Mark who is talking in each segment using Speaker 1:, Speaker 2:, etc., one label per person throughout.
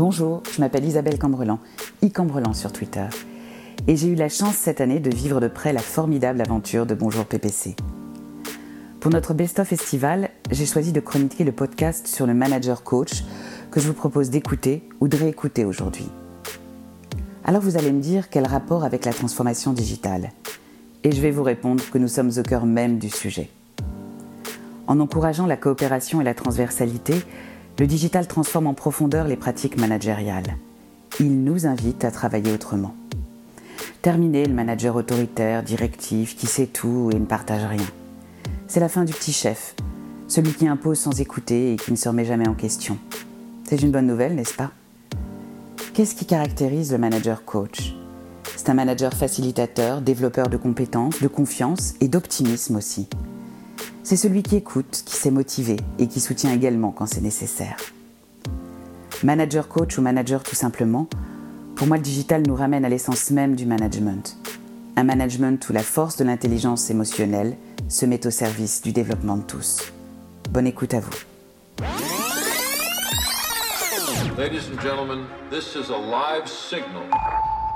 Speaker 1: Bonjour, je m'appelle Isabelle Cambrelan, e-Cambrelan sur Twitter, et j'ai eu la chance cette année de vivre de près la formidable aventure de Bonjour PPC. Pour notre best-of estival, j'ai choisi de chroniquer le podcast sur le manager coach que je vous propose d'écouter ou de réécouter aujourd'hui. Alors vous allez me dire quel rapport avec la transformation digitale Et je vais vous répondre que nous sommes au cœur même du sujet. En encourageant la coopération et la transversalité, le digital transforme en profondeur les pratiques managériales. Il nous invite à travailler autrement. Terminer le manager autoritaire, directif, qui sait tout et ne partage rien. C'est la fin du petit chef, celui qui impose sans écouter et qui ne se remet jamais en question. C'est une bonne nouvelle, n'est-ce pas? Qu'est-ce qui caractérise le manager coach? C'est un manager facilitateur, développeur de compétences, de confiance et d'optimisme aussi. C'est celui qui écoute, qui sait motiver et qui soutient également quand c'est nécessaire. Manager coach ou manager tout simplement, pour moi le digital nous ramène à l'essence même du management. Un management où la force de l'intelligence émotionnelle se met au service du développement de tous. Bonne écoute à vous.
Speaker 2: Ladies and gentlemen, this is a live.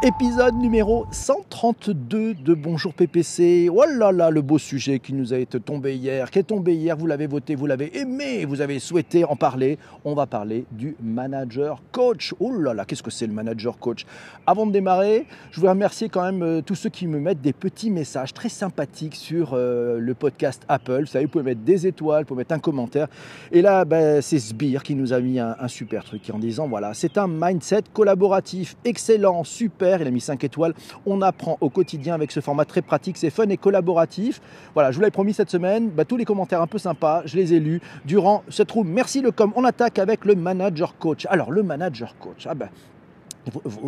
Speaker 3: Épisode numéro 132 de Bonjour PPC. Oh là le beau sujet qui nous a été tombé hier, qui est tombé hier, vous l'avez voté, vous l'avez aimé, vous avez souhaité en parler. On va parler du manager coach. Oh là là, qu'est-ce que c'est le manager coach? Avant de démarrer, je voudrais remercier quand même euh, tous ceux qui me mettent des petits messages très sympathiques sur euh, le podcast Apple. Vous savez, vous pouvez mettre des étoiles, vous pouvez mettre un commentaire. Et là, ben, c'est Sbire qui nous a mis un super truc en disant, voilà, c'est un mindset collaboratif excellent, super il a mis 5 étoiles. On apprend au quotidien avec ce format très pratique, c'est fun et collaboratif. Voilà, je vous l'avais promis cette semaine, bah, tous les commentaires un peu sympas, je les ai lus durant cette room. Merci le com. On attaque avec le manager coach. Alors, le manager coach, ah ben,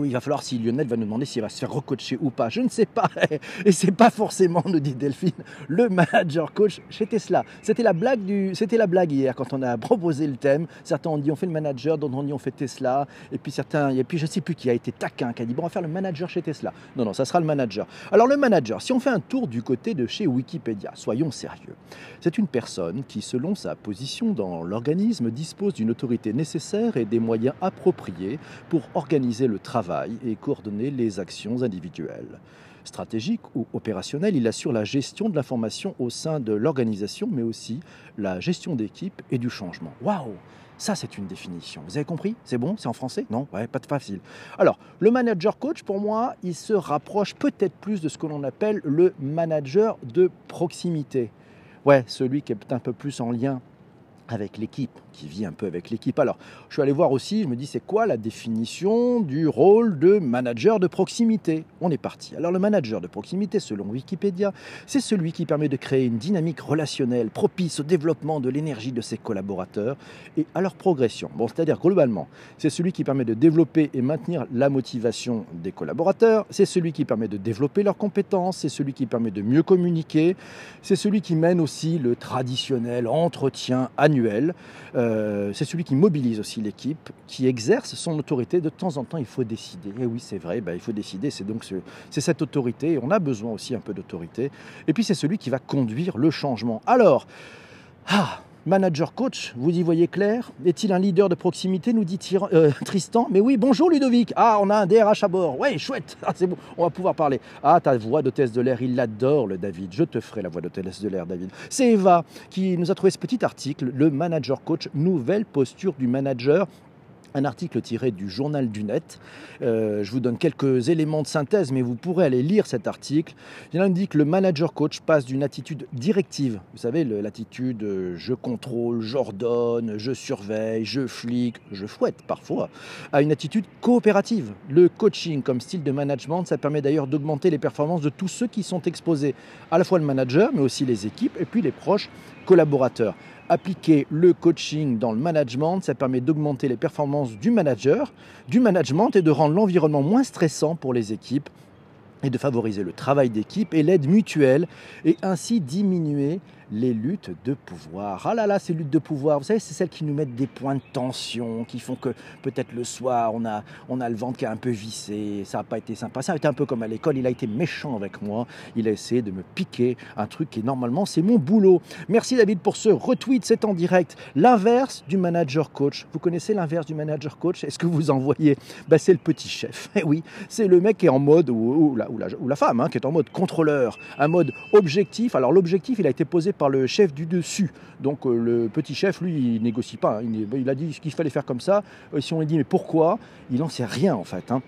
Speaker 3: il va falloir si Lionel va nous demander s'il va se faire recoacher ou pas. Je ne sais pas. Et c'est pas forcément, nous dit Delphine, le manager coach chez Tesla. C'était la blague du, c'était la blague hier quand on a proposé le thème. Certains ont dit on fait le manager, d'autres ont dit on fait Tesla. Et puis certains, et puis je sais plus qui a été taquin, qui a dit bon on va faire le manager chez Tesla. Non non, ça sera le manager. Alors le manager, si on fait un tour du côté de chez Wikipédia, soyons sérieux. C'est une personne qui, selon sa position dans l'organisme, dispose d'une autorité nécessaire et des moyens appropriés pour organiser le travail et coordonner les actions individuelles. Stratégique ou opérationnel, il assure la gestion de l'information au sein de l'organisation, mais aussi la gestion d'équipe et du changement. Waouh ça, c'est une définition. Vous avez compris? C'est bon? C'est en français? Non? Ouais, pas de facile. Alors, le manager coach, pour moi, il se rapproche peut-être plus de ce que l'on appelle le manager de proximité. Ouais, celui qui est un peu plus en lien avec l'équipe, qui vit un peu avec l'équipe. Alors, je suis allé voir aussi, je me dis, c'est quoi la définition du rôle de manager de proximité? On est parti. Alors, le manager de proximité, selon Wikipédia, c'est celui qui permet de créer une dynamique relationnelle propice au développement de l'énergie de ses collaborateurs et à leur progression. Bon, c'est-à-dire, globalement, c'est celui qui permet de développer et maintenir la motivation des collaborateurs, c'est celui qui permet de développer leurs compétences, c'est celui qui permet de mieux communiquer, c'est celui qui mène aussi le traditionnel entretien annuel. Euh, c'est celui qui mobilise aussi l'équipe, qui exerce son autorité. De temps en temps, il faut décider. Et oui, c'est vrai, bah, il faut décider. C'est donc cette autorité. On a besoin aussi un peu d'autorité. Et puis, c'est celui qui va conduire le changement. Alors, ah, Manager coach, vous y voyez clair Est-il un leader de proximité? Nous dit euh, Tristan. Mais oui, bonjour Ludovic. Ah, on a un DRH à bord. Ouais, chouette. Ah, c'est bon, on va pouvoir parler. Ah, ta voix d'hôtesse de l'air, il l'adore le David. Je te ferai la voix d'hôtesse de l'air, David. C'est Eva qui nous a trouvé ce petit article, le manager coach, nouvelle posture du manager un article tiré du journal du net. Euh, je vous donne quelques éléments de synthèse, mais vous pourrez aller lire cet article. Il indique que le manager coach passe d'une attitude directive, vous savez, l'attitude euh, je contrôle, j'ordonne, je surveille, je flic, je fouette parfois, à une attitude coopérative. Le coaching comme style de management, ça permet d'ailleurs d'augmenter les performances de tous ceux qui sont exposés, à la fois le manager, mais aussi les équipes et puis les proches collaborateurs. Appliquer le coaching dans le management, ça permet d'augmenter les performances du manager, du management et de rendre l'environnement moins stressant pour les équipes et de favoriser le travail d'équipe et l'aide mutuelle et ainsi diminuer les luttes de pouvoir. Ah là là, ces luttes de pouvoir, vous savez, c'est celles qui nous mettent des points de tension, qui font que peut-être le soir, on a, on a le ventre qui est un peu vissé, ça n'a pas été sympa. Ça a été un peu comme à l'école, il a été méchant avec moi, il a essayé de me piquer un truc qui normalement c'est mon boulot. Merci David pour ce retweet, c'est en direct. L'inverse du manager coach. Vous connaissez l'inverse du manager coach? Est-ce que vous en voyez? Ben, C'est le petit chef. Eh oui, c'est le mec qui est en mode, ou, la, ou la, femme, hein, qui est en mode contrôleur, un mode objectif. Alors l'objectif, il a été posé par le chef du dessus. Donc euh, le petit chef, lui, il négocie pas. Hein. Il, a dit ce qu'il fallait faire comme ça. Euh, si on lui dit mais pourquoi, il n'en sait rien en fait. Hein.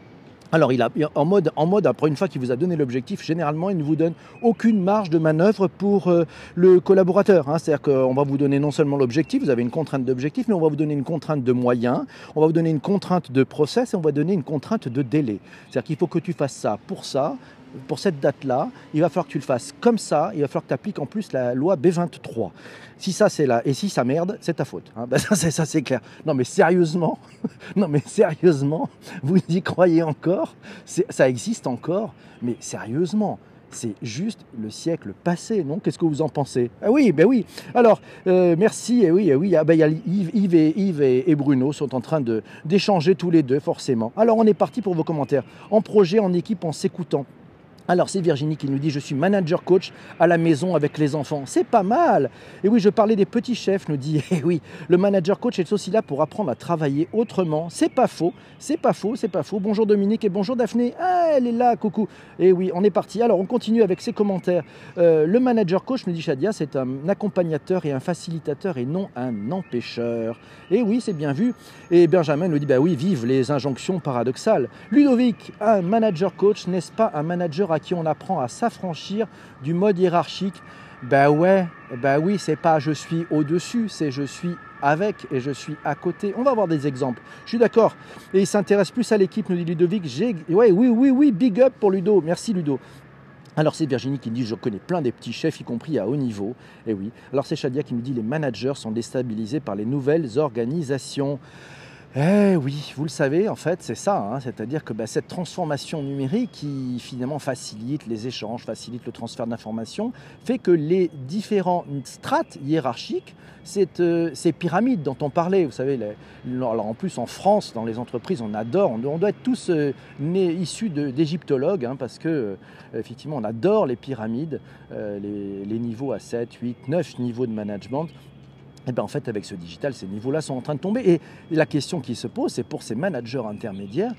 Speaker 3: Alors, il a, en, mode, en mode, après une fois qu'il vous a donné l'objectif, généralement, il ne vous donne aucune marge de manœuvre pour euh, le collaborateur. Hein. C'est-à-dire qu'on va vous donner non seulement l'objectif, vous avez une contrainte d'objectif, mais on va vous donner une contrainte de moyens, on va vous donner une contrainte de process et on va donner une contrainte de délai. C'est-à-dire qu'il faut que tu fasses ça pour ça, pour cette date-là, il va falloir que tu le fasses comme ça, il va falloir que tu appliques en plus la loi B23. Si ça c'est là, et si ça merde, c'est ta faute. Hein. Ben, ça, c'est, ça c'est clair. Non mais sérieusement, non mais sérieusement, vous y croyez encore? Ça existe encore, mais sérieusement. C'est juste le siècle passé, non? Qu'est-ce que vous en pensez? Ah oui, ben oui. Alors, euh, merci, et oui, et oui. Ah ben, Yves, et, Yves et, Bruno sont en train de, d'échanger tous les deux, forcément. Alors, on est parti pour vos commentaires. En projet, en équipe, en s'écoutant. Alors c'est Virginie qui nous dit je suis manager coach à la maison avec les enfants. C'est pas mal. Et oui, je parlais des petits chefs, nous dit. Et oui, le manager coach est aussi là pour apprendre à travailler autrement. C'est pas faux, c'est pas faux, c'est pas faux. Bonjour Dominique et bonjour Daphné. Ah, elle est là, coucou. Et oui, on est parti. Alors on continue avec ses commentaires. Euh, le manager coach, nous dit Shadia, c'est un accompagnateur et un facilitateur et non un empêcheur. Et oui, c'est bien vu. Et Benjamin nous dit bah oui, vive les injonctions paradoxales. Ludovic, un manager coach, n'est-ce pas un manager à qui on apprend à s'affranchir du mode hiérarchique. Ben ouais, ben oui, c'est pas je suis au-dessus, c'est je suis avec et je suis à côté. On va voir des exemples. Je suis d'accord. Et il s'intéresse plus à l'équipe, nous dit Ludovic. Ouais, oui, oui, oui, big up pour Ludo. Merci Ludo. Alors c'est Virginie qui me dit je connais plein des petits chefs, y compris à haut niveau. Et oui. Alors c'est Shadia qui me dit les managers sont déstabilisés par les nouvelles organisations. Eh oui, vous le savez, en fait, c'est ça. Hein. C'est-à-dire que bah, cette transformation numérique qui finalement facilite les échanges, facilite le transfert d'informations, fait que les différentes strates hiérarchiques, euh, ces pyramides dont on parlait, vous savez, alors en plus en France, dans les entreprises, on adore, on, doit être tous euh, issus d'égyptologues, hein, parce que euh, effectivement, on adore les pyramides, les, les niveaux à 7, 8, 9 niveaux de management. Et eh bien en fait, avec ce digital, ces niveaux-là sont en train de tomber. Et la question qui se pose, c'est pour ces managers intermédiaires,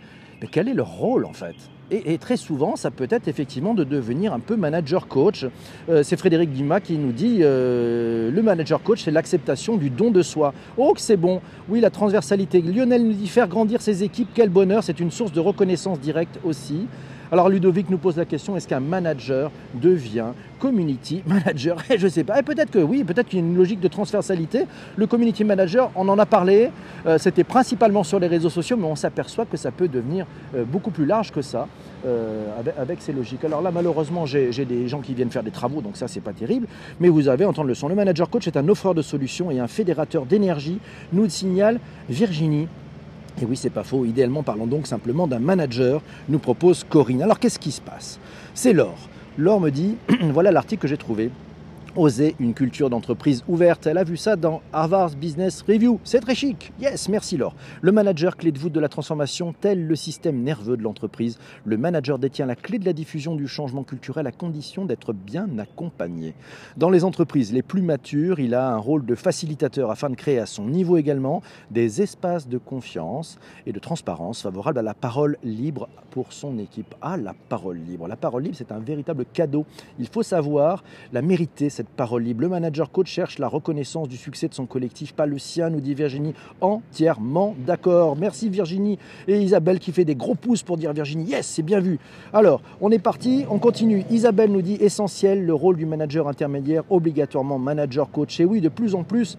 Speaker 3: quel est leur rôle en fait? Et, très souvent, ça peut être effectivement de devenir un peu manager coach. Euh, c'est Frédéric Dumas qui nous dit euh, le manager coach, c'est l'acceptation du don de soi. Oh, que c'est bon Oui, la transversalité. Lionel nous dit faire grandir ses équipes, quel bonheur, c'est une source de reconnaissance directe aussi. Alors Ludovic nous pose la question, est-ce qu'un manager devient community manager? Et eh, je ne sais pas. Et peut-être que oui, peut-être qu'il y a une logique de transversalité. Le community manager, on en a parlé, euh, c'était principalement sur les réseaux sociaux, mais on s'aperçoit que ça peut devenir euh, beaucoup plus large que ça. Euh, avec, ces logiques. Alors là, malheureusement, j'ai des gens qui viennent faire des travaux, donc ça, c'est pas terrible. Mais vous avez entendre le son. Le manager coach est un offreur de solutions et un fédérateur d'énergie, nous signale Virginie et oui, c'est pas faux. Idéalement, parlons donc simplement d'un manager, nous propose Corinne. Alors, qu'est-ce qui se passe? C'est Laure. Laure me dit voilà l'article que j'ai trouvé oser une culture d'entreprise ouverte. Elle a vu ça dans Harvard's Business Review. C'est très chic. Yes, merci Laure. Le manager clé de voûte de la transformation, tel le système nerveux de l'entreprise. Le manager détient la clé de la diffusion du changement culturel à condition d'être bien accompagné. Dans les entreprises les plus matures, il a un rôle de facilitateur afin de créer à son niveau également des espaces de confiance et de transparence favorables à la parole libre pour son équipe. Ah, la parole libre. La parole libre, c'est un véritable cadeau. Il faut savoir la mériter, cette parole libre. Le manager coach cherche la reconnaissance du succès de son collectif, pas le sien, nous dit Virginie. Entièrement d'accord. Merci Virginie. Et Isabelle qui fait des gros pouces pour dire Virginie, yes, c'est bien vu. Alors, on est parti, on continue. Isabelle nous dit essentiel, le rôle du manager intermédiaire, obligatoirement manager coach. Et oui, de plus en plus,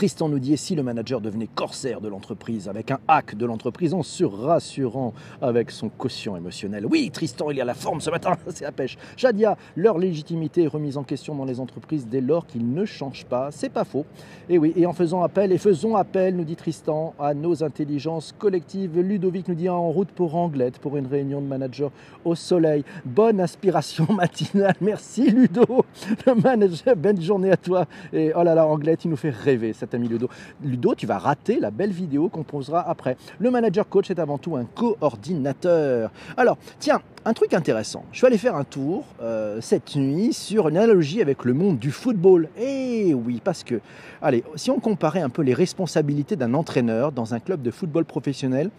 Speaker 3: Tristan nous dit, et si le manager devenait corsaire de l'entreprise, avec un hack de l'entreprise en surrassurant avec son quotient émotionnel Oui, Tristan, il y a la forme ce matin, c'est la pêche. Shadia, leur légitimité est remise en question dans les entreprises dès lors qu'ils ne changent pas. C'est pas faux. Et oui, et en faisant appel, et faisons appel, nous dit Tristan, à nos intelligences collectives. Ludovic nous dit en route pour Anglette pour une réunion de manager au soleil. Bonne inspiration matinale. Merci Ludo, le manager. Belle journée à toi. Et oh là là, Anglette, il nous fait rêver, cet ami Ludo. Ludo, tu vas rater la belle vidéo qu'on posera après. Le manager coach est avant tout un coordinateur. Alors, tiens, un truc intéressant. Je suis allé faire un tour euh, cette nuit sur une analogie avec le monde du football. Eh oui, parce que, allez, si on comparait un peu les responsabilités d'un entraîneur dans un club de football professionnel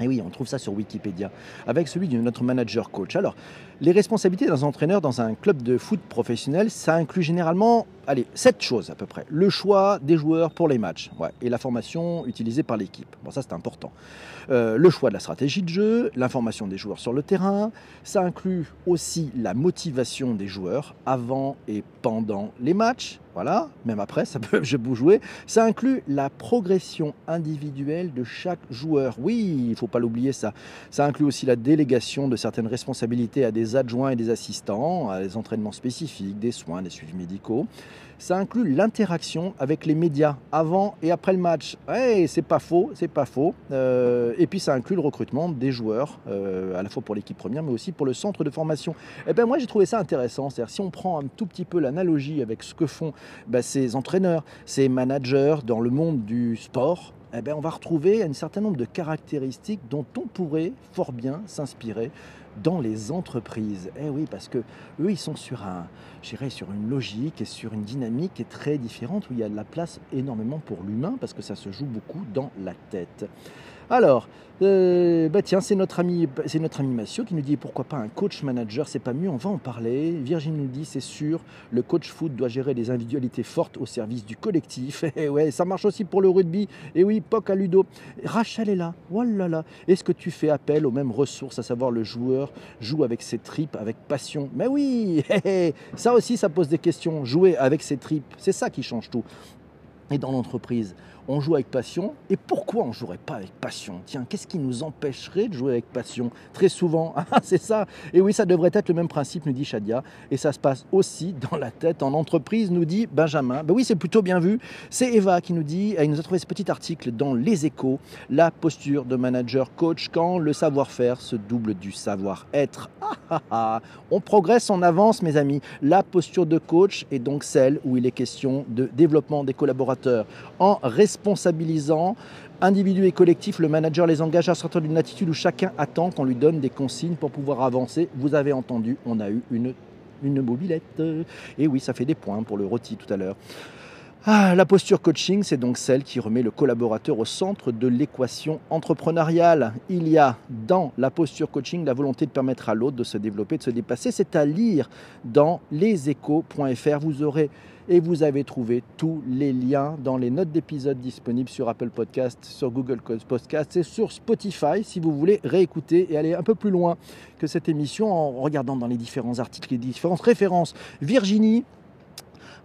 Speaker 3: et oui, on trouve ça sur Wikipédia, avec celui de notre manager coach. Alors, les responsabilités d'un entraîneur dans un club de foot professionnel, ça inclut généralement, allez, sept choses à peu près. Le choix des joueurs pour les matchs, ouais, et la formation utilisée par l'équipe. Bon, ça c'est important. Euh, le choix de la stratégie de jeu, l'information des joueurs sur le terrain. Ça inclut aussi la motivation des joueurs avant et pendant les matchs. Voilà, même après, ça peut je peux jouer. Ça inclut la progression individuelle de chaque joueur. Oui, il ne faut pas l'oublier ça. Ça inclut aussi la délégation de certaines responsabilités à des adjoints et des assistants, à des entraînements spécifiques, des soins, des suivis médicaux. Ça inclut l'interaction avec les médias avant et après le match. Hey, c'est pas faux, c'est pas faux. Euh, et puis ça inclut le recrutement des joueurs, euh, à la fois pour l'équipe première, mais aussi pour le centre de formation. Et eh ben moi j'ai trouvé ça intéressant. C'est-à-dire si on prend un tout petit peu l'analogie avec ce que font ben, ces entraîneurs, ces managers dans le monde du sport, eh ben, on va retrouver un certain nombre de caractéristiques dont on pourrait fort bien s'inspirer dans les entreprises. Eh oui, parce que eux, ils sont sur un, sur une logique et sur une dynamique qui est très différente, où il y a de la place énormément pour l'humain, parce que ça se joue beaucoup dans la tête. Alors, euh, bah c'est notre ami, c'est notre ami Massio qui nous dit pourquoi pas un coach manager, c'est pas mieux, on va en parler. Virginie nous dit c'est sûr, le coach foot doit gérer des individualités fortes au service du collectif. Et ouais, ça marche aussi pour le rugby. Et oui, POC à Ludo. Rachel est là. Oh là. Est-ce que tu fais appel aux mêmes ressources, à savoir le joueur joue avec ses tripes, avec passion? Mais oui, ça aussi, ça pose des questions. Jouer avec ses tripes, c'est ça qui change tout. Et dans l'entreprise, on joue avec passion. Et pourquoi on ne jouerait pas avec passion? Tiens, qu'est-ce qui nous empêcherait de jouer avec passion? Très souvent, ah, c'est ça. Et oui, ça devrait être le même principe, nous dit Shadia. Et ça se passe aussi dans la tête en entreprise, nous dit Benjamin. Ben oui, c'est plutôt bien vu. C'est Eva qui nous dit, elle nous a trouvé ce petit article dans Les Échos, la posture de manager coach quand le savoir-faire se double du savoir-être. Ah, ah, ah. On progresse, on avance, mes amis. La posture de coach est donc celle où il est question de développement des collaborateurs en responsabilisant individus et collectifs, le manager les engage à sortir d'une attitude où chacun attend qu'on lui donne des consignes pour pouvoir avancer. Vous avez entendu, on a eu une, une mobilette. Et oui, ça fait des points pour le rôti tout à l'heure. Ah, la posture coaching, c'est donc celle qui remet le collaborateur au centre de l'équation entrepreneuriale. Il y a dans la posture coaching la volonté de permettre à l'autre de se développer, de se dépasser. C'est à lire dans leséchos.fr. Vous aurez et vous avez trouvé tous les liens dans les notes d'épisode disponibles sur Apple Podcast, sur Google Podcast et sur Spotify si vous voulez réécouter et aller un peu plus loin que cette émission en regardant dans les différents articles, les différentes références. Virginie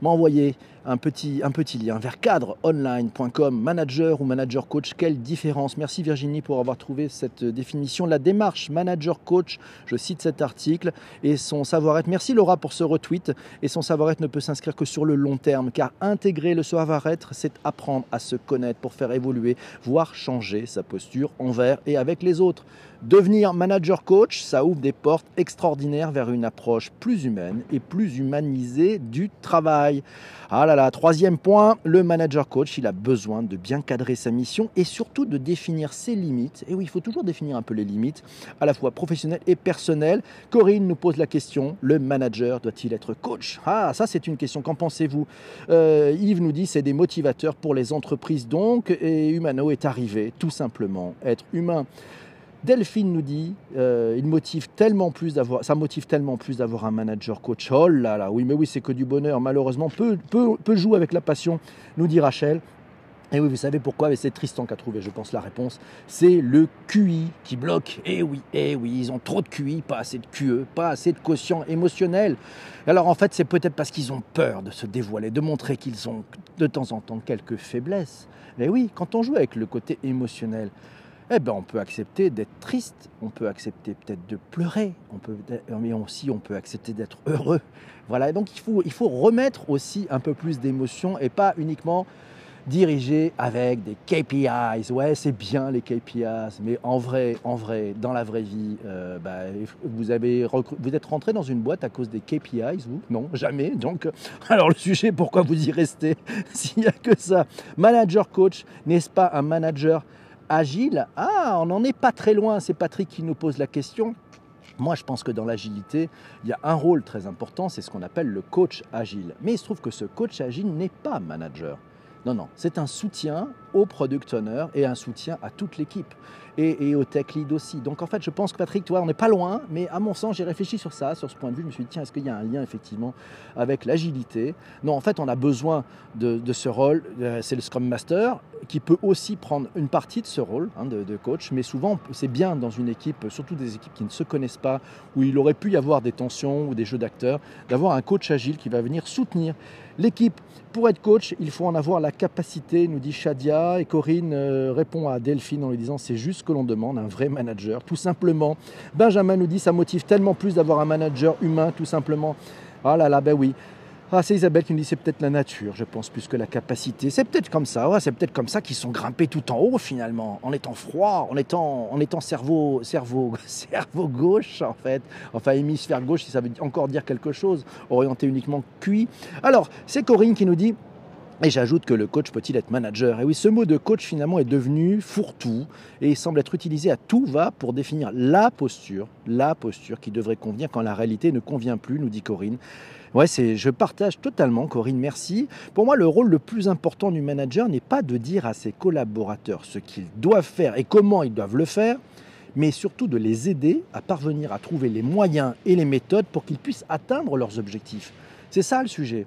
Speaker 3: m'a envoyé un petit, lien vers cadreonline.com, manager ou manager coach. Quelle différence? Merci Virginie pour avoir trouvé cette définition. La démarche manager coach, je cite cet article, et son savoir-être. Merci Laura pour ce retweet. Et son savoir-être ne peut s'inscrire que sur le long terme, car intégrer le savoir-être, c'est apprendre à se connaître pour faire évoluer, voire changer sa posture envers et avec les autres. Devenir manager coach, ça ouvre des portes extraordinaires vers une approche plus humaine et plus humanisée du travail. Ah là troisième point, le manager coach, il a besoin de bien cadrer sa mission et surtout de définir ses limites. Et oui, il faut toujours définir un peu les limites, à la fois professionnelles et personnelles. Corinne nous pose la question, le manager doit-il être coach? Ah, ça c'est une question, qu'en pensez-vous? Euh, Yves nous dit, c'est des motivateurs pour les entreprises donc, et Humano est arrivé, tout simplement, être humain. Delphine nous dit, euh, il motive tellement plus d'avoir, ça motive tellement plus d'avoir un manager coach. Oh là là, oui, mais oui, c'est que du bonheur. Malheureusement, peu, peu, peu joue avec la passion, nous dit Rachel. Et oui, vous savez pourquoi C'est Tristan qui a trouvé, je pense, la réponse. C'est le QI qui bloque. Eh oui, eh oui, ils ont trop de QI, pas assez de QE, pas assez de quotient émotionnel. Alors en fait, c'est peut-être parce qu'ils ont peur de se dévoiler, de montrer qu'ils ont de temps en temps quelques faiblesses. Mais oui, quand on joue avec le côté émotionnel, eh ben, on peut accepter d'être triste, on peut accepter peut-être de pleurer, on peut, mais aussi on peut accepter d'être heureux. Voilà, donc il faut, il faut remettre aussi un peu plus d'émotion et pas uniquement diriger avec des KPIs. Ouais, c'est bien les KPIs, mais en vrai, en vrai, dans la vraie vie, euh, bah, vous, avez vous êtes rentré dans une boîte à cause des KPIs, vous? Non, jamais. Donc, alors le sujet, pourquoi vous y restez s'il n'y a que ça? Manager coach, n'est-ce pas un manager agile Ah, on n'en est pas très loin. C'est Patrick qui nous pose la question. Moi, je pense que dans l'agilité, il y a un rôle très important, c'est ce qu'on appelle le coach agile. Mais il se trouve que ce coach agile n'est pas manager. Non, non, c'est un soutien au product owner et un soutien à toute l'équipe et, au tech lead aussi. Donc en fait, je pense que Patrick, toi, on n'est pas loin, mais à mon sens, j'ai réfléchi sur ça, sur ce point de vue. Je me suis dit, tiens, est-ce qu'il y a un lien effectivement avec l'agilité? Non, en fait, on a besoin de, ce rôle. Euh, c'est le Scrum Master qui peut aussi prendre une partie de ce rôle hein, de, de, coach, mais souvent, c'est bien dans une équipe, surtout des équipes qui ne se connaissent pas, où il aurait pu y avoir des tensions ou des jeux d'acteurs, d'avoir un coach agile qui va venir soutenir l'équipe. Pour être coach, il faut en avoir la capacité, nous dit Shadia, et Corinne euh, répond à Delphine en lui disant c'est juste ce que l'on demande, un vrai manager, tout simplement. Benjamin nous dit ça motive tellement plus d'avoir un manager humain, tout simplement. Ah là là, ben oui. Ah, c'est Isabelle qui nous dit c'est peut-être la nature, je pense, plus que la capacité. C'est peut-être comme ça, ouais, c'est peut-être comme ça qu'ils sont grimpés tout en haut finalement, en étant froid, en étant, en étant cerveau, cerveau, cerveau gauche en fait, enfin hémisphère gauche si ça veut encore dire quelque chose, orienté uniquement cuit. Alors, c'est Corinne qui nous dit et j'ajoute que le coach peut-il être manager? Et oui, ce mot de coach finalement est devenu fourre-tout et semble être utilisé à tout va pour définir la posture, la posture qui devrait convenir quand la réalité ne convient plus, nous dit Corinne. Ouais, c'est, je partage totalement, Corinne, merci. Pour moi, le rôle le plus important du manager n'est pas de dire à ses collaborateurs ce qu'ils doivent faire et comment ils doivent le faire, mais surtout de les aider à parvenir à trouver les moyens et les méthodes pour qu'ils puissent atteindre leurs objectifs. C'est ça le sujet.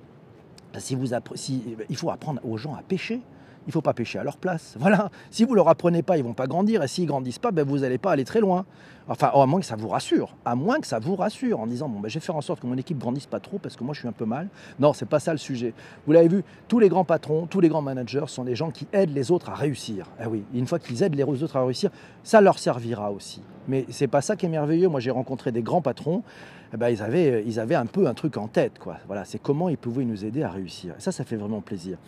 Speaker 3: Si vous si, il faut apprendre aux gens à pêcher il ne faut pas pêcher à leur place. Voilà. Si vous ne leur apprenez pas, ils ne vont pas grandir. Et s'ils ne grandissent pas, ben vous n'allez pas aller très loin. Enfin, à moins que ça vous rassure. À moins que ça vous rassure en disant, bon, ben, je vais faire en sorte que mon équipe grandisse pas trop parce que moi, je suis un peu mal. Non, c'est pas ça le sujet. Vous l'avez vu, tous les grands patrons, tous les grands managers sont des gens qui aident les autres à réussir. Eh oui, une fois qu'ils aident les autres à réussir, ça leur servira aussi. Mais c'est pas ça qui est merveilleux. Moi, j'ai rencontré des grands patrons. Eh ben, ils, avaient, ils avaient un peu un truc en tête. Quoi. Voilà, c'est comment ils pouvaient nous aider à réussir. ça, ça fait vraiment plaisir.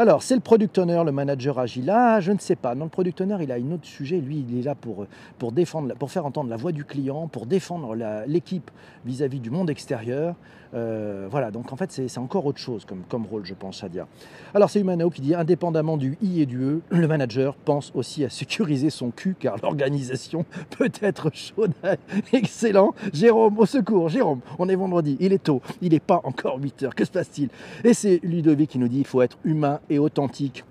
Speaker 3: Alors, c'est le product owner, le manager agile. Ah, je ne sais pas. Non, le product owner, il a un autre sujet. Lui, il est là pour, pour faire entendre la voix du client, pour défendre l'équipe vis-à-vis du monde extérieur. Euh, voilà, donc en fait, c'est encore autre chose comme, rôle, je pense, Shadia. Alors, c'est Humanao qui dit indépendamment du I et du E, le manager pense aussi à sécuriser son cul car l'organisation peut être chaude. Excellent. Jérôme, au secours. Jérôme, on est vendredi, il est tôt, il n'est pas encore 8 heures. Que se passe-t-il? Et c'est Ludovic qui nous dit il faut être humain authentique.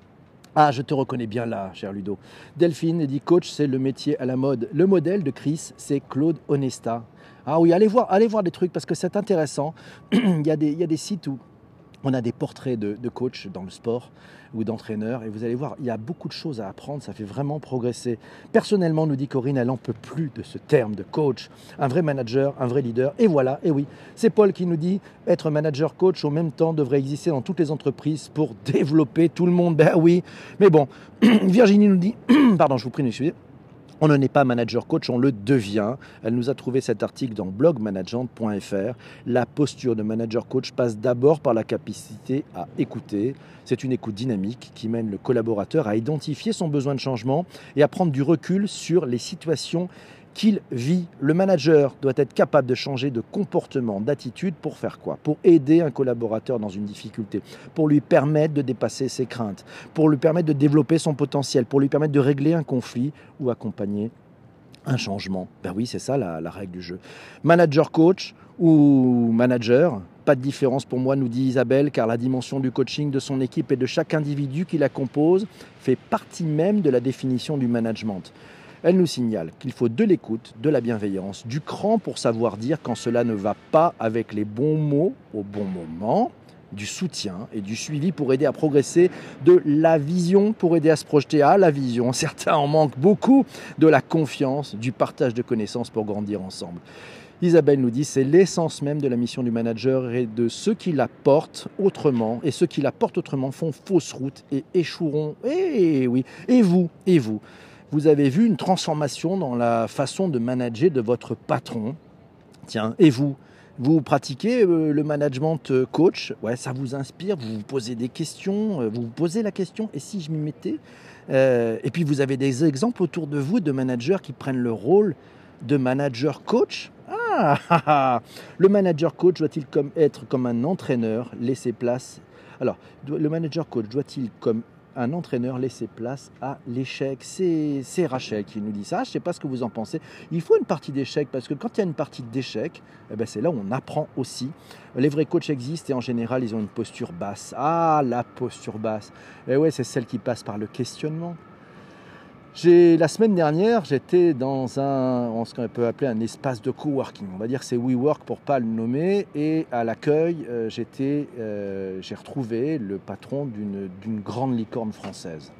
Speaker 3: Ah, je te reconnais bien là, cher Ludo. Delphine dit coach, c'est le métier à la mode. Le modèle de Chris, c'est Claude Onesta. Ah oui, allez voir, allez voir des trucs parce que c'est intéressant. il, y a des, il y a des sites où on a des portraits de, coachs dans le sport ou d'entraîneurs et vous allez voir, il y a beaucoup de choses à apprendre, ça fait vraiment progresser. Personnellement, nous dit Corinne, elle n'en peut plus de ce terme de coach. Un vrai manager, un vrai leader. Et voilà, et oui, c'est Paul qui nous dit, être manager coach au même temps devrait exister dans toutes les entreprises pour développer tout le monde. Ben oui, mais bon, Virginie nous dit, pardon, je vous prie d'excuser. On ne n'est pas manager coach, on le devient. Elle nous a trouvé cet article dans blogmanagement.fr. La posture de manager coach passe d'abord par la capacité à écouter. C'est une écoute dynamique qui mène le collaborateur à identifier son besoin de changement et à prendre du recul sur les situations qu'il vit. Le manager doit être capable de changer de comportement, d'attitude pour faire quoi? Pour aider un collaborateur dans une difficulté, pour lui permettre de dépasser ses craintes, pour lui permettre de développer son potentiel, pour lui permettre de régler un conflit ou accompagner un changement. Ben oui, c'est ça la, la règle du jeu. Manager coach ou manager, pas de différence pour moi, nous dit Isabelle, car la dimension du coaching de son équipe et de chaque individu qui la compose fait partie même de la définition du management. Elle nous signale qu'il faut de l'écoute, de la bienveillance, du cran pour savoir dire quand cela ne va pas avec les bons mots au bon moment. du soutien et du suivi pour aider à progresser, de la vision pour aider à se projeter à la vision. Certains en manquent beaucoup, de la confiance, du partage de connaissances pour grandir ensemble. Isabelle nous dit c'est l'essence même de la mission du manager et de ceux qui la portent autrement et ceux qui la portent autrement font fausse route et échoueront. Et oui, et vous, et vous, vous avez vu une transformation dans la façon de manager de votre patron. Tiens, et vous, vous pratiquez euh, le management euh, coach, ouais, ça vous inspire, vous vous posez des questions, euh, vous vous posez la question, et si je m'y mettais? Et puis vous avez des exemples autour de vous de managers qui prennent le rôle de manager coach? Ah, Le manager coach doit-il comme, être comme un entraîneur, laisser place? Alors, le manager coach doit-il comme un entraîneur laisser place à l'échec. C'est Rachel qui nous dit ça. Je ne sais pas ce que vous en pensez. Il faut une partie d'échec parce que quand il y a une partie d'échec, eh ben c'est là où on apprend aussi. Les vrais coachs existent et en général, ils ont une posture basse. Ah, la posture basse. Et eh ouais, c'est celle qui passe par le questionnement. La semaine dernière, j'étais dans un, ce qu'on peut appeler un espace de coworking. On va dire c'est WeWork pour pas le nommer. Et à l'accueil, euh, euh, j'ai retrouvé le patron d'une grande licorne française.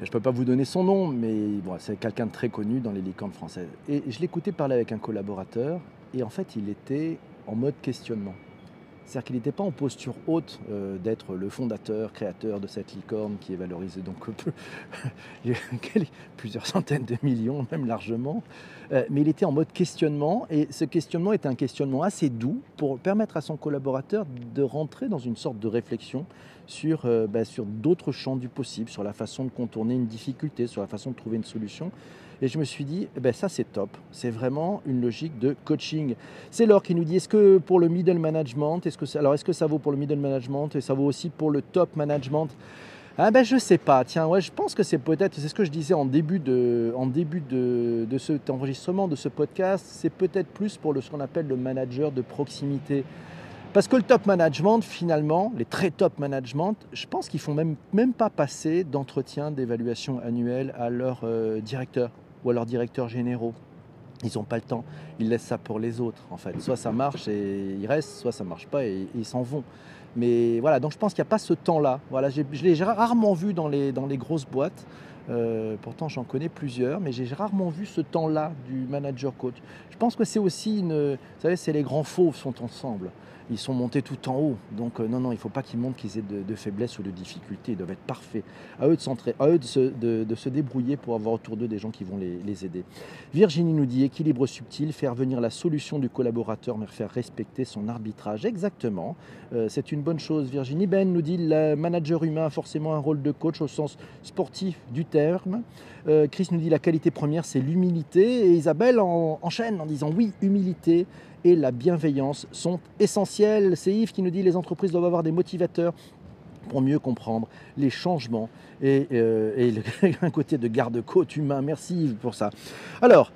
Speaker 3: Je ne peux pas vous donner son nom, mais c'est quelqu'un de très connu dans les licornes françaises. Et je l'écoutais parler avec un collaborateur, et en fait, il était en mode questionnement. C'est-à-dire qu'il n'était pas en posture haute euh, d'être le fondateur, créateur de cette licorne qui est valorisée donc plusieurs centaines de millions, même largement. Euh, mais il était en mode questionnement et ce questionnement était un questionnement assez doux pour permettre à son collaborateur de rentrer dans une sorte de réflexion sur, euh, bah, sur d'autres champs du possible, sur la façon de contourner une difficulté, sur la façon de trouver une solution. Et je me suis dit, eh ben ça c'est top. C'est vraiment une logique de coaching. C'est Laure qui nous dit, est-ce que pour le middle management, est-ce que, alors est-ce que ça vaut pour le middle management et ça vaut aussi pour le top management? Ah ben je sais pas, tiens, ouais, je pense que c'est peut-être, c'est ce que je disais en début de, en début de, de cet enregistrement, de ce podcast, c'est peut-être plus pour le, ce qu'on appelle le manager de proximité. Parce que le top management, finalement, les très top management, je pense qu'ils font même, même pas passer d'entretien d'évaluation annuelle à leur euh, directeur ou à leurs directeurs généraux. Ils n'ont pas le temps, ils laissent ça pour les autres en fait. Soit ça marche et ils restent, soit ça marche pas et, ils s'en vont. Mais voilà, donc je pense qu'il n'y a pas ce temps-là. Voilà, je l'ai rarement vu dans les, dans les grosses boîtes. Euh, pourtant, j'en connais plusieurs, mais j'ai rarement vu ce temps-là du manager coach. Je pense que c'est aussi une. Vous savez, c'est les grands fauves sont ensemble ils sont montés tout en haut. Donc euh, non, non, il ne faut pas qu'ils montrent qu'ils aient de, faiblesses ou de difficultés. Ils doivent être parfaits. À eux de, centrer, à eux de, se, de, se, débrouiller pour avoir autour d'eux des gens qui vont les, aider. Virginie nous dit équilibre subtil, faire venir la solution du collaborateur, mais faire respecter son arbitrage. Exactement. Euh, c'est une bonne chose. Virginie Ben nous dit le manager humain a forcément un rôle de coach au sens sportif du terme. Euh, Chris nous dit la qualité première, c'est l'humilité. Et Isabelle enchaîne en disant oui, humilité et la bienveillance sont essentielles. C'est Yves qui nous dit les entreprises doivent avoir des motivateurs pour mieux comprendre les changements et, euh, un côté de garde-côte humain. Merci Yves pour ça. Alors,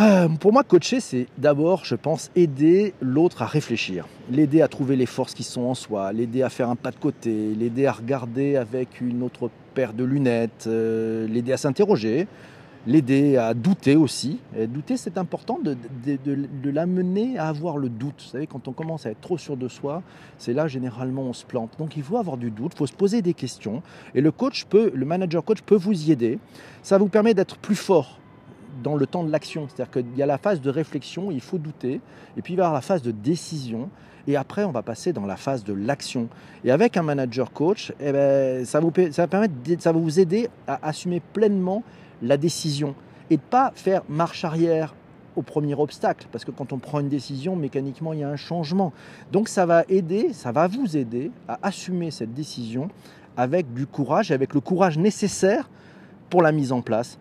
Speaker 3: euh, pour moi, coacher, c'est d'abord, je pense, aider l'autre à réfléchir, l'aider à trouver les forces qui sont en soi, l'aider à faire un pas de côté, l'aider à regarder avec une autre paire de lunettes, euh, l'aider à s'interroger, l'aider à douter aussi. Douter, c'est important de, de, l'amener à avoir le doute. Vous savez, quand on commence à être trop sûr de soi, c'est là généralement on se plante. Donc il faut avoir du doute, il faut se poser des questions. Et le coach peut, le manager coach peut vous y aider. Ça vous permet d'être plus fort dans le temps de l'action. C'est-à-dire qu'il y a la phase de réflexion, il faut douter, et puis il va y avoir la phase de décision, et après on va passer dans la phase de l'action. Et avec un manager coach, eh ben, ça, vous, ça, ça va vous aider à assumer pleinement la décision et de pas faire marche arrière au premier obstacle, parce que quand on prend une décision, mécaniquement, il y a un changement. Donc ça va aider, ça va vous aider à assumer cette décision avec du courage, avec le courage nécessaire pour la mise en place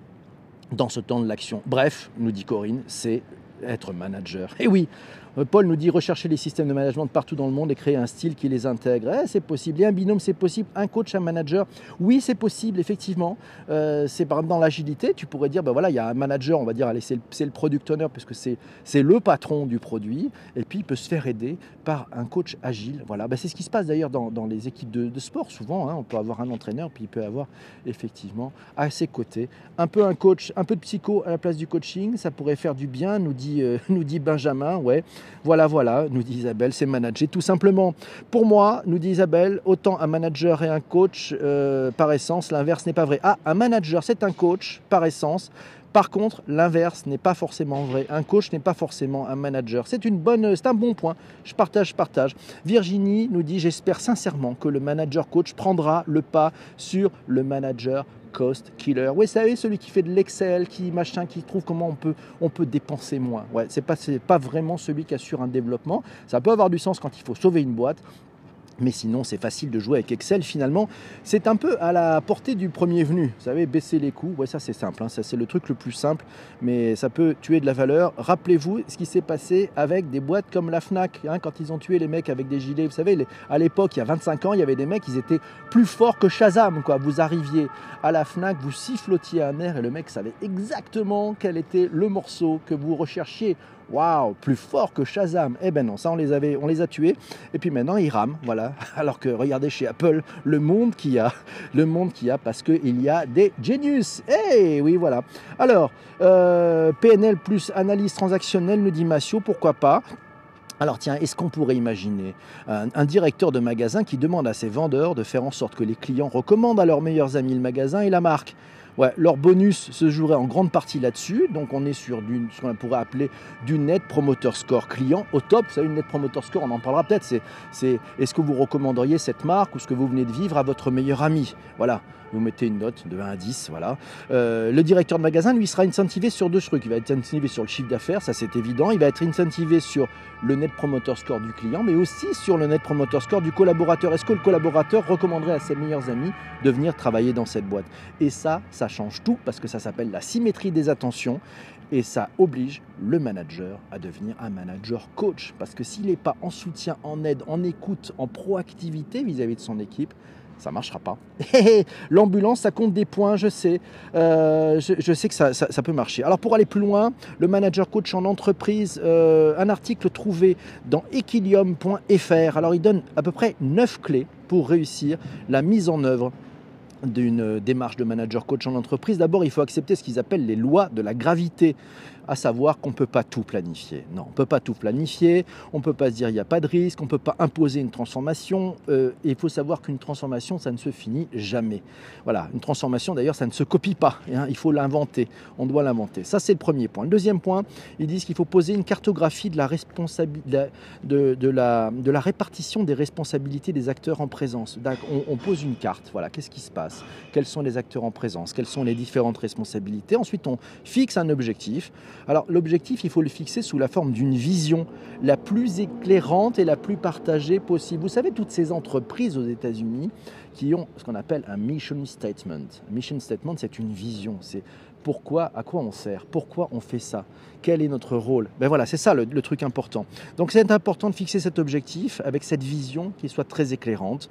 Speaker 3: dans ce temps de l'action. Bref, nous dit Corinne, c'est être manager. Et oui, euh, Paul nous dit rechercher les systèmes de management partout dans le monde et créer un style qui les intègre. Eh, c'est possible. Et un binôme, c'est possible. Un coach, un manager, oui, c'est possible, effectivement. Euh, c'est par exemple dans l'agilité, tu pourrais dire, ben voilà, il y a un manager, on va dire, allez, c'est le, product owner, puisque c'est, c'est le patron du produit, et puis il peut se faire aider par un coach agile. Voilà, ben, c'est ce qui se passe d'ailleurs dans, dans les équipes de, sport, souvent. Hein. on peut avoir un entraîneur, puis il peut avoir effectivement à ses côtés un peu un coach, un peu de psycho à la place du coaching. Ça pourrait faire du bien, nous dit, euh, nous dit Benjamin. Ouais. Voilà, voilà, nous dit Isabelle, c'est manager tout simplement. Pour moi, nous dit Isabelle, autant un manager et un coach euh, par essence, l'inverse n'est pas vrai. Ah, un manager, c'est un coach par essence. Par contre, l'inverse n'est pas forcément vrai. Un coach n'est pas forcément un manager. C'est c'est un bon point. Je partage, je partage. Virginie nous dit j'espère sincèrement que le manager coach prendra le pas sur le manager cost killer. Oui, vous savez, celui qui fait de l'Excel, qui machin, qui trouve comment on peut, on peut dépenser moins. Ouais, c'est pas, pas vraiment celui qui assure un développement. Ça peut avoir du sens quand il faut sauver une boîte. Mais sinon, c'est facile de jouer avec Excel. Finalement, c'est un peu à la portée du premier venu. Vous savez, baisser les coûts, ouais, ça c'est simple. Hein. Ça c'est le truc le plus simple, mais ça peut tuer de la valeur. Rappelez-vous ce qui s'est passé avec des boîtes comme la Fnac, hein, quand ils ont tué les mecs avec des gilets. Vous savez, à l'époque, il y a 25 ans, il y avait des mecs, ils étaient plus forts que Shazam. Quoi. Vous arriviez à la Fnac, vous sifflotiez un air et le mec savait exactement quel était le morceau que vous recherchiez waouh, plus fort que Shazam. Eh ben non, ça on les avait, on les a tués. Et puis maintenant ils rament, voilà. Alors que regardez chez Apple le monde qu'il y a, le monde qu'il y a parce qu'il y a des genius. Eh oui, voilà. Alors euh, PNL plus analyse transactionnelle, nous dit Massio, pourquoi pas? Alors tiens, est-ce qu'on pourrait imaginer un, un, directeur de magasin qui demande à ses vendeurs de faire en sorte que les clients recommandent à leurs meilleurs amis le magasin et la marque? Ouais, leur bonus se jouerait en grande partie là-dessus. Donc on est sur ce qu'on pourrait appeler du net promoter score client au top. Vous savez, une net promoter score, on en parlera peut-être. C'est, c'est est-ce que vous recommanderiez cette marque ou ce que vous venez de vivre à votre meilleur ami? Voilà, vous mettez une note de 1 à 10. Voilà. Euh, le directeur de magasin, lui, sera incentivé sur deux trucs. Il va être incentivé sur le chiffre d'affaires, ça c'est évident. Il va être incentivé sur le net promoter score du client, mais aussi sur le net promoter score du collaborateur. Est-ce que le collaborateur recommanderait à ses meilleurs amis de venir travailler dans cette boîte? Et ça, ça ça change tout parce que ça s'appelle la symétrie des attentions et ça oblige le manager à devenir un manager coach. Parce que s'il n'est pas en soutien, en aide, en écoute, en proactivité vis-à-vis de son équipe, ça marchera pas. L'ambulance, ça compte des points, je sais. Euh, je, sais que ça, peut marcher. Alors pour aller plus loin, le manager coach en entreprise, euh, un article trouvé dans equilium.fr. Alors il donne à peu près 9 clés pour réussir la mise en œuvre d'une démarche de manager coach en entreprise, d'abord il faut accepter ce qu'ils appellent les lois de la gravité à savoir qu'on ne peut pas tout planifier. Non, on ne peut pas tout planifier, on ne peut pas se dire il n'y a pas de risque, on ne peut pas imposer une transformation. Euh, il faut savoir qu'une transformation, ça ne se finit jamais. Voilà, une transformation d'ailleurs, ça ne se copie pas. Hein, il faut l'inventer, on doit l'inventer. Ça, c'est le premier point. Le deuxième point, ils disent qu'il faut poser une cartographie de la, de, de, la, de la répartition des responsabilités des acteurs en présence. On, on pose une carte, voilà, qu'est-ce qui se passe? Quels sont les acteurs en présence? Quelles sont les différentes responsabilités? Ensuite, on fixe un objectif. Alors l'objectif, il faut le fixer sous la forme d'une vision la plus éclairante et la plus partagée possible. Vous savez, toutes ces entreprises aux États-Unis qui ont ce qu'on appelle un mission statement. mission statement, c'est une vision. C'est pourquoi, à quoi on sert, pourquoi on fait ça, quel est notre rôle. Ben voilà, c'est ça le, le, truc important. Donc c'est important de fixer cet objectif avec cette vision qui soit très éclairante.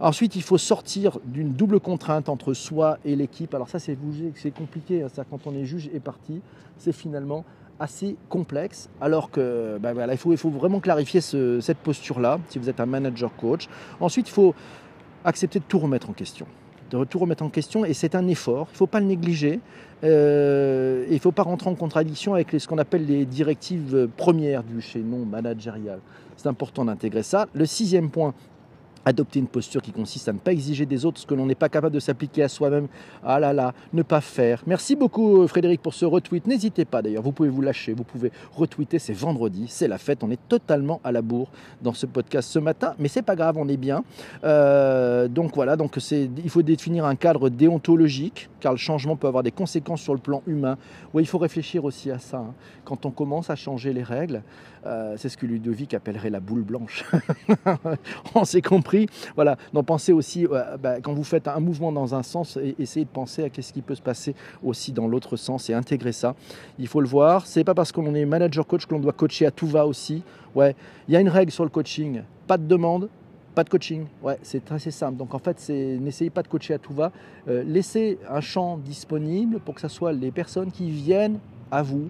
Speaker 3: Ensuite, il faut sortir d'une double contrainte entre soi et l'équipe. Alors ça, c'est compliqué. Hein. quand on est juge et parti, c'est finalement assez complexe, alors que ben voilà, il, faut, vraiment clarifier cette posture-là, si vous êtes un manager coach. Ensuite, il faut accepter de tout remettre en question. De tout remettre en question, et c'est un effort, il ne faut pas le négliger. Euh, il ne faut pas rentrer en contradiction avec ce qu'on appelle les directives premières du chaînon managérial. C'est important d'intégrer ça. Le sixième point, adopter une posture qui consiste à ne pas exiger des autres ce que l'on n'est pas capable de s'appliquer à soi-même. Ah là là, ne pas faire. Merci beaucoup Frédéric pour ce retweet. N'hésitez pas d'ailleurs, vous pouvez vous lâcher, vous pouvez retweeter, c'est vendredi, c'est la fête, on est totalement à la bourre dans ce podcast ce matin, mais c'est pas grave, on est bien. Euh, donc voilà, donc il faut définir un cadre déontologique, car le changement peut avoir des conséquences sur le plan humain. Oui, il faut réfléchir aussi à ça. Hein. Quand on commence à changer les règles, euh, c'est ce que Ludovic appellerait la boule blanche. on s'est compris. Voilà. Donc pensez aussi, euh, bah, quand vous faites un mouvement dans un sens, essayez de penser à ce qui peut se passer aussi dans l'autre sens et intégrer ça. Il faut le voir. C'est pas parce qu'on est manager coach que l'on doit coacher à tout va aussi. Ouais, il y a une règle sur le coaching. Pas de demande, pas de coaching, ouais, c'est assez simple. Donc en fait, n'essayez pas de coacher à tout va. Euh, laissez un champ disponible pour que ce soit les personnes qui viennent à vous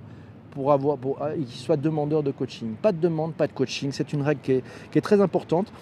Speaker 3: pour avoir, ah, qu'ils soient demandeurs de coaching. Pas de demande, pas de coaching. C'est une règle qui est, très importante.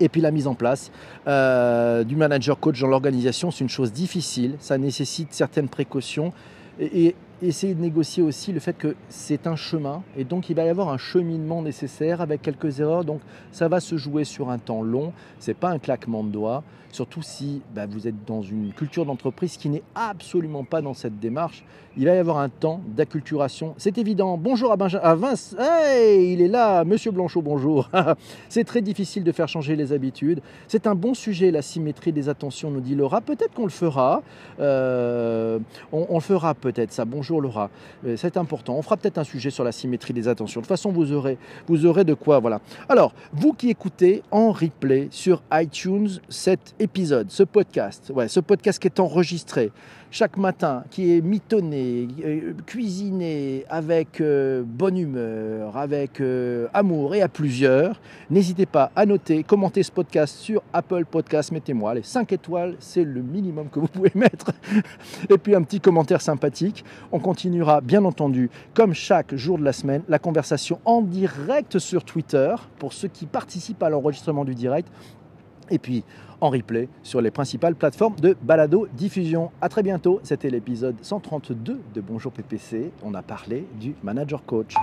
Speaker 3: Et puis la mise en place euh, du manager coach dans l'organisation, c'est une chose difficile. Ça nécessite certaines précautions. Et, essayer de négocier aussi le fait que c'est un chemin et donc il va y avoir un cheminement nécessaire avec quelques erreurs. Donc ça va se jouer sur un temps long. C'est pas un claquement de doigts. Surtout si bah, vous êtes dans une culture d'entreprise qui n'est absolument pas dans cette démarche. Il va y avoir un temps d'acculturation. C'est évident. Bonjour à, Benjamin, à Vince. Hey, il est là. Monsieur Blanchot, bonjour. c'est très difficile de faire changer les habitudes. C'est un bon sujet, la symétrie des attentions, nous dit Laura. Peut-être qu'on le fera. Euh, on, le fera peut-être, ça. Bonjour Laura. Euh, c'est important. On fera peut-être un sujet sur la symétrie des attentions. De toute façon, vous aurez, vous aurez de quoi. Voilà. Alors, vous qui écoutez en replay sur iTunes cet épisode, ce podcast, ouais, ce podcast qui est enregistré chaque matin, qui est mitonné, euh, cuisiné avec euh, bonne humeur, avec euh, amour et à plusieurs, n'hésitez pas à noter, commenter ce podcast sur Apple Podcast. Mettez-moi les 5 étoiles, c'est le minimum que vous pouvez mettre. et puis un petit commentaire sympathique. On continuera, bien entendu, comme chaque jour de la semaine, la conversation en direct sur Twitter pour ceux qui participent à l'enregistrement du direct. Et puis, en replay sur les principales plateformes de balado diffusion. À très bientôt, c'était l'épisode 132 de Bonjour PPC. On a parlé du manager coach.